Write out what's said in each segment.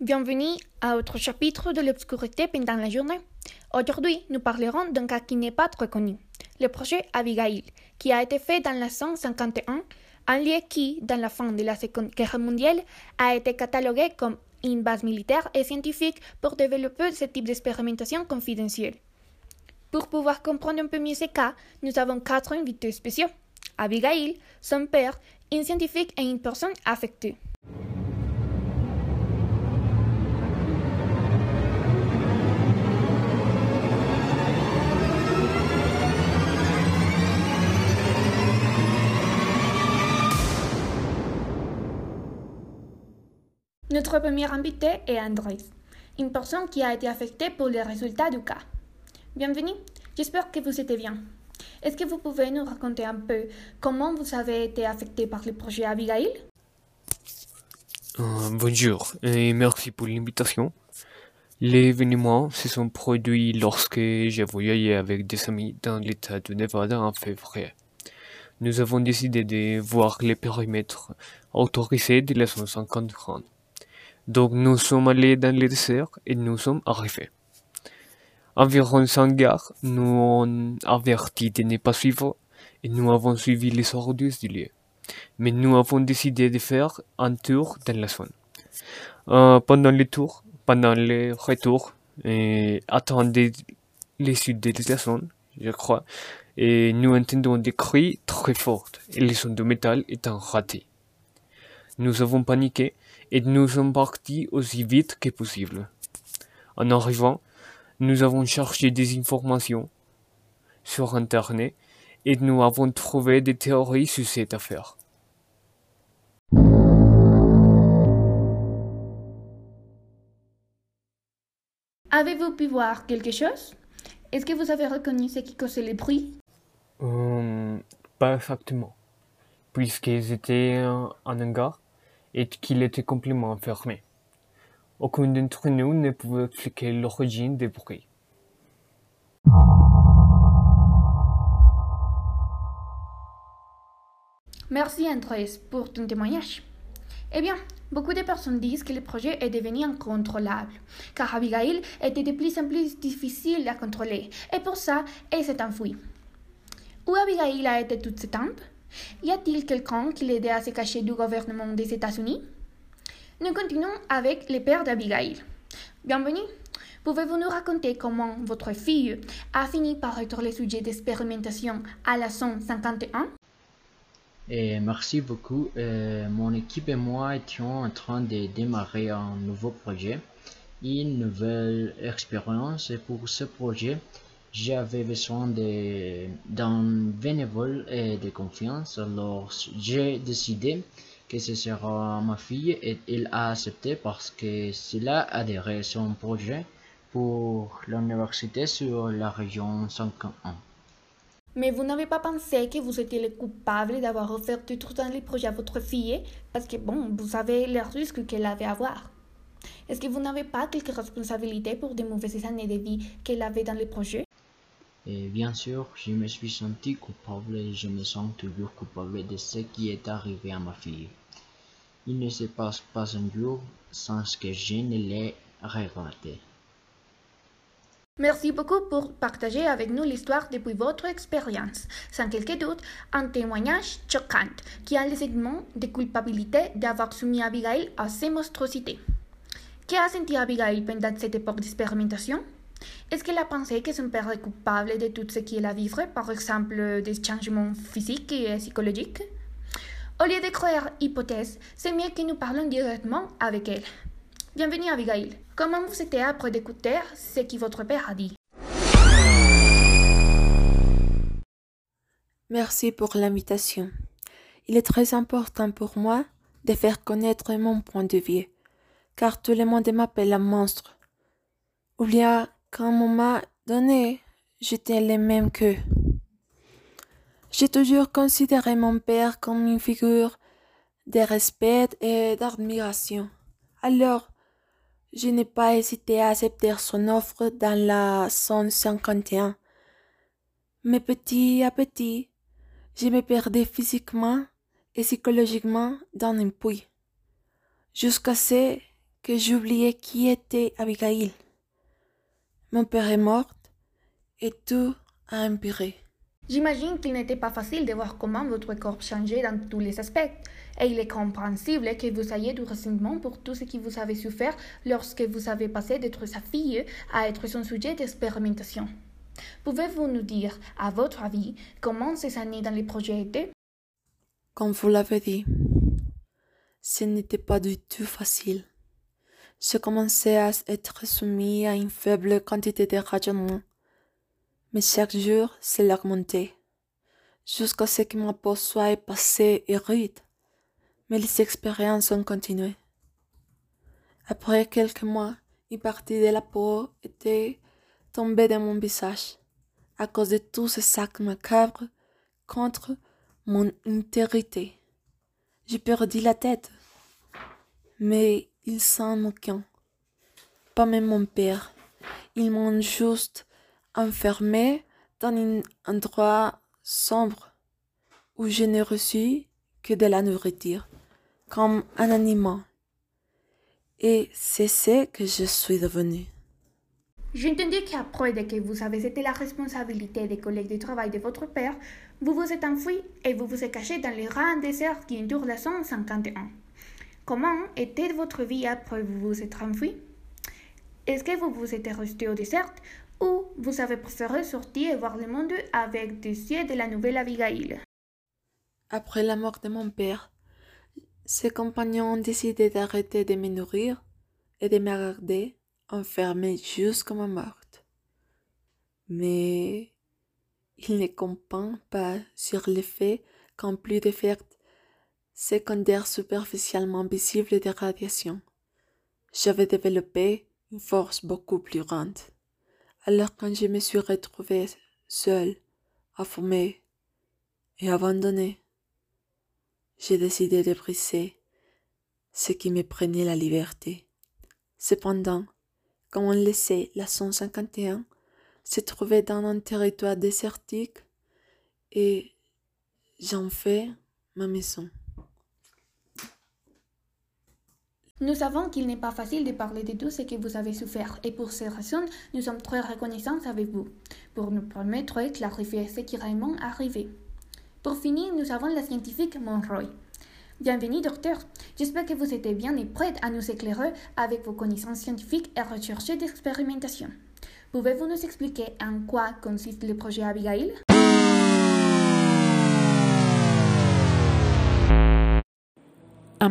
Bienvenue à autre chapitre de l'obscurité pendant la journée. Aujourd'hui, nous parlerons d'un cas qui n'est pas très connu, le projet Abigail, qui a été fait dans la 151, un lieu qui, dans la fin de la Seconde Guerre mondiale, a été catalogué comme une base militaire et scientifique pour développer ce type d'expérimentation confidentielle. Pour pouvoir comprendre un peu mieux ce cas, nous avons quatre invités spéciaux. Abigail, son père, un scientifique et une personne affectée. Notre premier invité est Andrés, une personne qui a été affectée pour les résultats du cas. Bienvenue, j'espère que vous êtes bien. Est-ce que vous pouvez nous raconter un peu comment vous avez été affecté par le projet Abigail? Euh, bonjour et merci pour l'invitation. L'événement se sont produits lorsque j'ai voyagé avec des amis dans l'état de Nevada en février. Nous avons décidé de voir les périmètres autorisés de la 150 Donc nous sommes allés dans le désert et nous sommes arrivés. Environ 100 gars nous ont averti de ne pas suivre et nous avons suivi les ordres du lieu. Mais nous avons décidé de faire un tour dans la zone. Euh, pendant le tour, pendant le retour, et attendez les suites de la zone, je crois, et nous entendons des cris très forts et les sons de métal étant ratés. Nous avons paniqué et nous sommes partis aussi vite que possible. En arrivant, nous avons cherché des informations sur Internet et nous avons trouvé des théories sur cette affaire. Avez-vous pu voir quelque chose? Est-ce que vous avez reconnu ce qui causait le bruit Euh, pas exactement, puisqu'ils étaient en hangar et qu'il était complètement fermé. Aucun d'entre nous ne pouvait expliquer l'origine des bruits. Merci Andrés pour ton témoignage. Eh bien, beaucoup de personnes disent que le projet est devenu incontrôlable, car Abigail était de plus en plus difficile à contrôler, et pour ça, elle s'est enfuie. Où Abigail a été tout ce temps Y a-t-il quelqu'un qui l'aidait à se cacher du gouvernement des États-Unis? Nous continuons avec le père d'Abigail. Bienvenue. Pouvez-vous nous raconter comment votre fille a fini par être le sujet d'expérimentation à la 151 Et merci beaucoup. Euh, mon équipe et moi étions en train de démarrer un nouveau projet, une nouvelle expérience. Et pour ce projet, j'avais besoin d'un bénévole et de confiance. Alors j'ai décidé que ce sera ma fille et il a accepté parce que cela adhérait son projet pour l'université sur la région 51. Mais vous n'avez pas pensé que vous étiez le coupable d'avoir offert du trou dans les projets à votre fille? Parce que, bon, vous savez les risques qu'elle avait à avoir. Est-ce que vous n'avez pas quelques responsabilités pour des mauvaises années de vie qu'elle avait dans les projets? Et bien sûr, je me suis senti coupable et je me sens toujours coupable de ce qui est arrivé à ma fille. Il ne se passe pas un jour sans que je ne l'ai regretté. Merci beaucoup pour partager avec nous l'histoire depuis votre expérience. Sans quelque doute, un témoignage choquant qui a le sentiment de culpabilité d'avoir soumis Abigail à ces monstruosités. Qu'a senti Abigail pendant cette époque d'expérimentation? Est-ce qu'elle a pensé que son père est coupable de tout ce qu'elle a vécu, par exemple des changements physiques et psychologiques Au lieu de croire hypothèse, c'est mieux que nous parlons directement avec elle. Bienvenue Abigail. Comment vous étiez après d'écouter ce que votre père a dit? Merci pour l'invitation. Il est très important pour moi de faire connaître mon point de vue, car tout le monde m'appelle un monstre. Il y a qu'un moment donné, j'étais le même qu'eux. J'ai toujours considéré mon père comme une figure de respect et d'admiration. Alors, je n'ai pas hésité à accepter son offre dans la 151. Mais petit à petit, je me perdais physiquement et psychologiquement dans un puits, jusqu'à ce que j'oubliais qui était Abigail. Mon père est mort et tout a empiré. J'imagine qu'il n'était pas facile de voir comment votre corps changeait dans tous les aspects, et il est compréhensible que vous ayez du ressentiment pour tout ce que vous avez souffert lorsque vous avez passé d'être sa fille à être son sujet d'expérimentation. Pouvez-vous nous dire, à votre avis, comment ces années dans les projets étaient? Comme vous l'avez dit, ce n'était pas du tout facile. Je commençais à être soumis à une faible quantité de rationnement mais chaque jour, c'est remontait, jusqu'à ce que ma peau soit passée et rude. Mais les expériences ont continué. Après quelques mois, une partie de la peau était tombée de mon visage à cause de tous ces sacs macabres contre mon intégrité. J'ai perdu la tête, mais ils s'en aucun. Pas même mon père. Ils m'ont juste enfermé dans un endroit sombre où je n'ai reçu que de la nourriture, comme un animal. Et c'est ce que je suis devenu. J'ai entendu qu'après que vous avez été la responsabilité des collègues de travail de votre père, vous vous êtes enfui et vous vous êtes caché dans les rangs déserts qui entourent la 151. Comment était votre vie après vous vous êtes enfui Est-ce que vous vous êtes resté au désert ou vous avez préféré sortir et voir le monde avec des yeux de la nouvelle Abigail? Après la mort de mon père, ses compagnons ont décidé d'arrêter de me nourrir et de me garder enfermé jusqu'à ma morte. Mais il ne comprend pas sur le fait qu'en plus d'effets secondaires superficiellement visibles de radiation, j'avais développé une force beaucoup plus grande. Alors quand je me suis retrouvée seule, affamée et abandonnée, j'ai décidé de briser ce qui me prenait la liberté. Cependant, comme on le sait, la 151 se trouvait dans un territoire désertique et j'en fais ma maison. Nous savons qu'il n'est pas facile de parler de tout ce que vous avez souffert et pour ces raisons, nous sommes très reconnaissants avec vous pour nous permettre de clarifier ce qui est réellement arrivé. Pour finir, nous avons la scientifique Monroy. Bienvenue, docteur. J'espère que vous êtes bien et prête à nous éclairer avec vos connaissances scientifiques et recherches d'expérimentation. Pouvez-vous nous expliquer en quoi consiste le projet Abigail?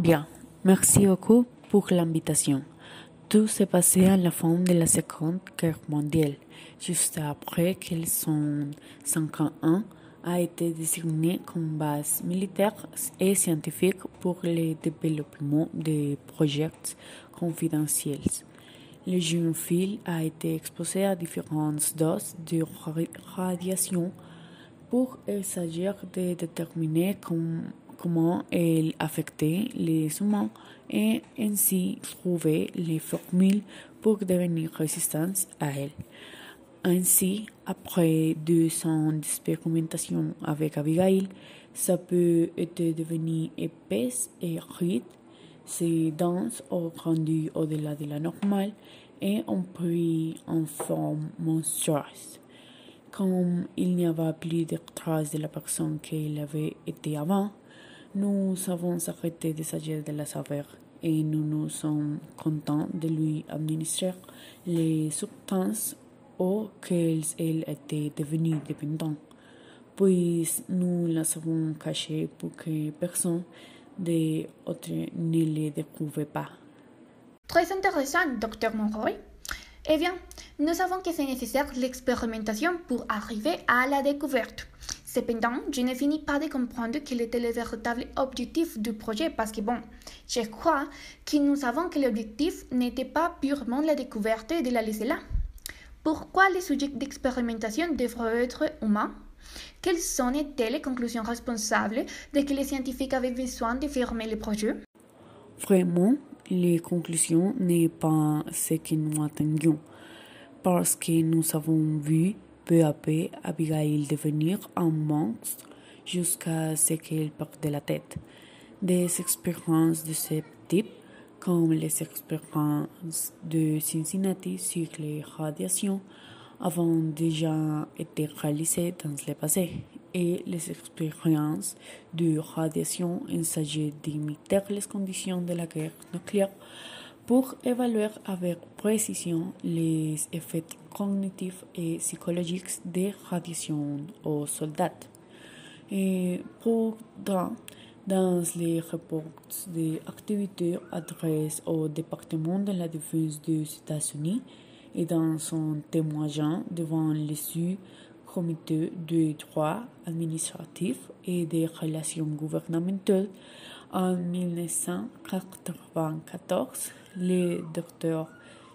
Bien. Merci beaucoup pour l'invitation. Tout s'est passé à la fin de la Seconde Guerre mondiale, juste après que le 151 a été désigné comme base militaire et scientifique pour le développement de projets confidentiels. Le jeune fil a été exposé à différentes doses de radiation pour s'agir de déterminer comment comment elle affectait les humains et ainsi trouver les formules pour devenir résistants à elle. Ainsi, après deux ans d'expérimentation avec Abigail, sa peau était devenue épaisse et rude, ses dents ont grandi au-delà de la normale et ont pris une forme monstrueuse. Comme il n'y avait plus de traces de la personne qu'elle avait été avant, nous avons arrêté de s'agir de la saveur et nous nous sommes contents de lui administrer les substances auxquelles elle était devenue dépendante, puis nous la avons cachée pour que personne d'autre ne les découvre pas. Très intéressant, docteur Monroy. Eh bien, nous savons que c'est nécessaire l'expérimentation pour arriver à la découverte. Cependant, je ne finis pas de comprendre quel était le véritable objectif du projet parce que, bon, je crois que nous savons que l'objectif n'était pas purement la découverte de la là. Pourquoi les sujets d'expérimentation devraient être humains? Quelles sont les conclusions responsables de que les scientifiques avaient besoin de fermer le projet Vraiment, les conclusions n'est pas ce que nous attendions. Parce que nous avons vu peu à peu Abigail devenir un monstre jusqu'à ce qu'elle perde la tête. Des expériences de ce type comme les expériences de Cincinnati sur les radiations avaient déjà été réalisées dans le passé et les expériences de radiation s'agit d'imiter les conditions de la guerre nucléaire pour évaluer avec précision les effets cognitifs et psychologiques des radiations aux soldats. Et pourtant, dans les rapports d'activité adressés au département de la défense des États-Unis et dans son témoignage devant le sous-comité de droit administratif et des relations gouvernementales en 1994, le docteur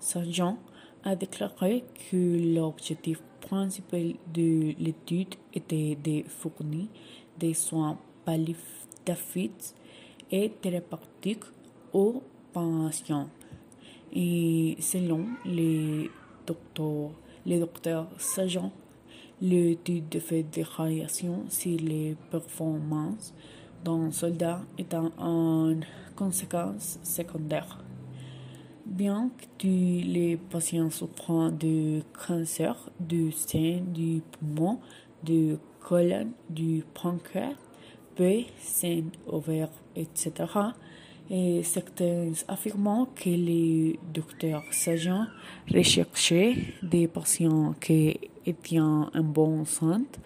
Sargent a déclaré que l'objectif principal de l'étude était de fournir des soins palliatifs et thérapeutiques aux patients. Et selon le docteur, le docteur Sargent, l'étude de fait de radiation sur les performances d'un soldat est en conséquence secondaire. Bien que les patients souffrant de cancer du sein, du poumon, du colon, du pancréas, peu, sein, ovaire, etc., et certains affirment que les docteurs sageants recherchaient des patients qui étaient en bonne santé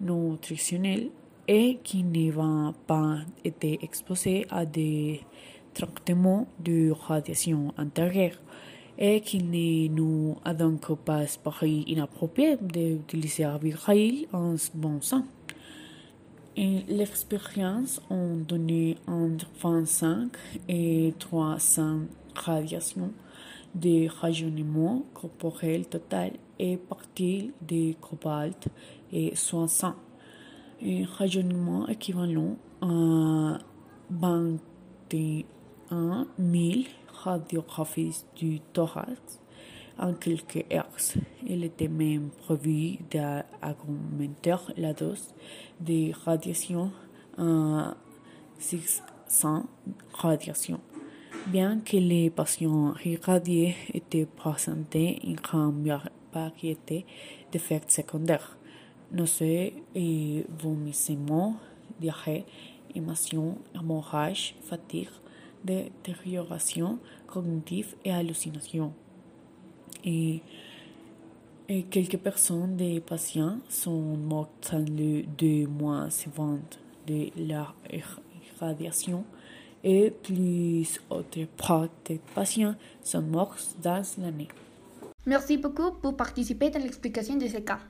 nutritionnelle et qui n'avaient pas été exposés à des traitements de radiation antérieure et qu'il ne nous a donc pas paru inapproprié d'utiliser un viril en bon sang. L'expérience a donné entre 25 et 300 radiations de rajeunissement corporel total et partie de cobalt et 60. Un rajeunissement équivalent à 21 000 radiographies du thorax en quelques heures. Il était même prévu d'augmenter la dose de radiation à 600 radiations. Bien que les patients irradiés étaient présentés une grande variété d'effets secondaires, nausées et vomissements, diarrhée, émotion, hémorragie, fatigue, détérioration cognitive et hallucination. Et, quelques personnes des patients sont mortes dans les deux mois suivants de la irradiation et plus autres patients sont morts dans l'année. Merci beaucoup pour participer dans l'explication de ce cas.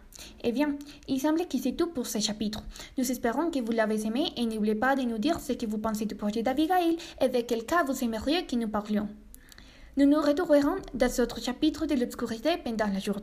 Eh bien, il semble que c'est tout pour ce chapitre. Nous espérons que vous l'avez aimé et n'oubliez pas de nous dire ce que vous pensez du projet d'Abigail et de quel cas vous aimeriez que nous parlions. Nous nous retrouverons dans d'autres chapitres de l'obscurité pendant la journée.